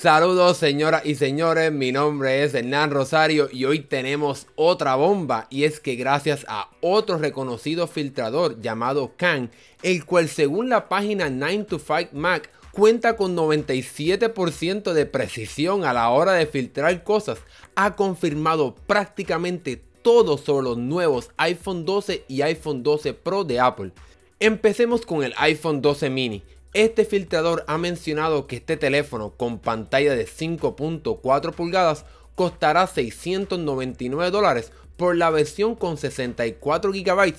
Saludos señoras y señores, mi nombre es Hernán Rosario y hoy tenemos otra bomba y es que gracias a otro reconocido filtrador llamado Khan, el cual según la página 9 to 5 Mac cuenta con 97% de precisión a la hora de filtrar cosas, ha confirmado prácticamente todo sobre los nuevos iPhone 12 y iPhone 12 Pro de Apple. Empecemos con el iPhone 12 mini. Este filtrador ha mencionado que este teléfono con pantalla de 5.4 pulgadas costará 699 dólares por la versión con 64 GB,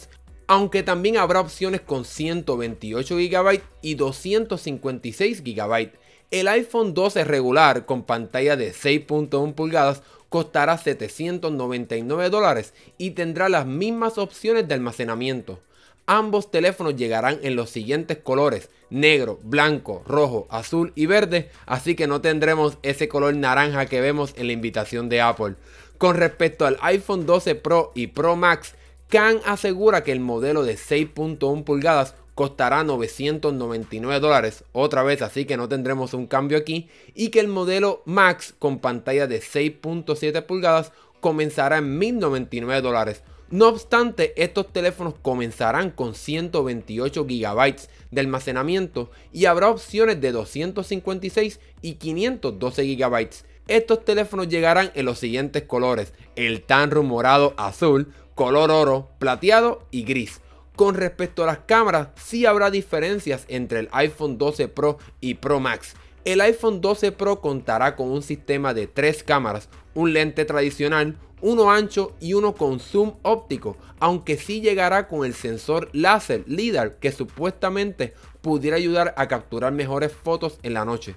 aunque también habrá opciones con 128 GB y 256 GB. El iPhone 12 regular con pantalla de 6.1 pulgadas costará 799 dólares y tendrá las mismas opciones de almacenamiento. Ambos teléfonos llegarán en los siguientes colores, negro, blanco, rojo, azul y verde, así que no tendremos ese color naranja que vemos en la invitación de Apple. Con respecto al iPhone 12 Pro y Pro Max, Khan asegura que el modelo de 6.1 pulgadas costará 999 dólares, otra vez así que no tendremos un cambio aquí, y que el modelo Max con pantalla de 6.7 pulgadas comenzará en 1099 dólares. No obstante, estos teléfonos comenzarán con 128 GB de almacenamiento y habrá opciones de 256 y 512 GB. Estos teléfonos llegarán en los siguientes colores, el tan rumorado azul, color oro, plateado y gris. Con respecto a las cámaras, sí habrá diferencias entre el iPhone 12 Pro y Pro Max. El iPhone 12 Pro contará con un sistema de tres cámaras, un lente tradicional, uno ancho y uno con zoom óptico, aunque sí llegará con el sensor láser LIDAR que supuestamente pudiera ayudar a capturar mejores fotos en la noche.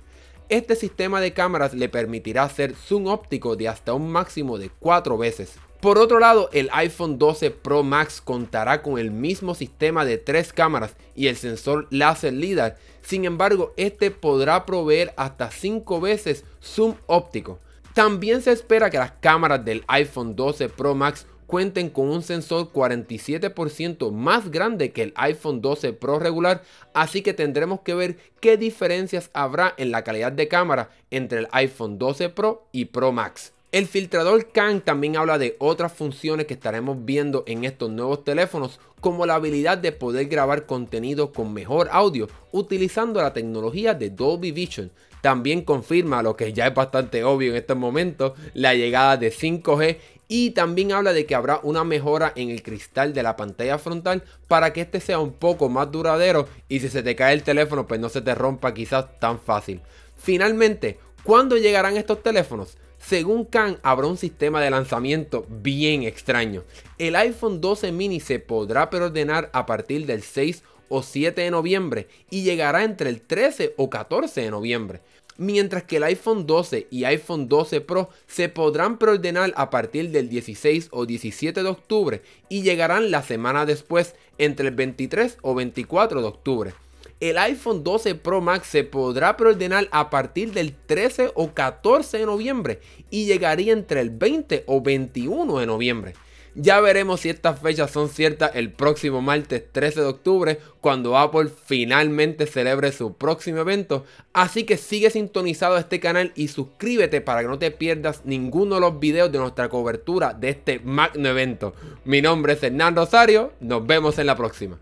Este sistema de cámaras le permitirá hacer zoom óptico de hasta un máximo de 4 veces. Por otro lado, el iPhone 12 Pro Max contará con el mismo sistema de tres cámaras y el sensor láser LIDAR. Sin embargo, este podrá proveer hasta 5 veces zoom óptico. También se espera que las cámaras del iPhone 12 Pro Max cuenten con un sensor 47% más grande que el iPhone 12 Pro regular, así que tendremos que ver qué diferencias habrá en la calidad de cámara entre el iPhone 12 Pro y Pro Max. El filtrador Khan también habla de otras funciones que estaremos viendo en estos nuevos teléfonos, como la habilidad de poder grabar contenido con mejor audio utilizando la tecnología de Dolby Vision. También confirma, lo que ya es bastante obvio en estos momentos, la llegada de 5G y también habla de que habrá una mejora en el cristal de la pantalla frontal para que este sea un poco más duradero y si se te cae el teléfono pues no se te rompa quizás tan fácil. Finalmente, ¿cuándo llegarán estos teléfonos? Según Khan, habrá un sistema de lanzamiento bien extraño. El iPhone 12 mini se podrá preordenar a partir del 6 o 7 de noviembre y llegará entre el 13 o 14 de noviembre. Mientras que el iPhone 12 y iPhone 12 Pro se podrán preordenar a partir del 16 o 17 de octubre y llegarán la semana después entre el 23 o 24 de octubre el iPhone 12 Pro Max se podrá preordenar a partir del 13 o 14 de noviembre y llegaría entre el 20 o 21 de noviembre. Ya veremos si estas fechas son ciertas el próximo martes 13 de octubre, cuando Apple finalmente celebre su próximo evento. Así que sigue sintonizado a este canal y suscríbete para que no te pierdas ninguno de los videos de nuestra cobertura de este magno evento. Mi nombre es Hernán Rosario, nos vemos en la próxima.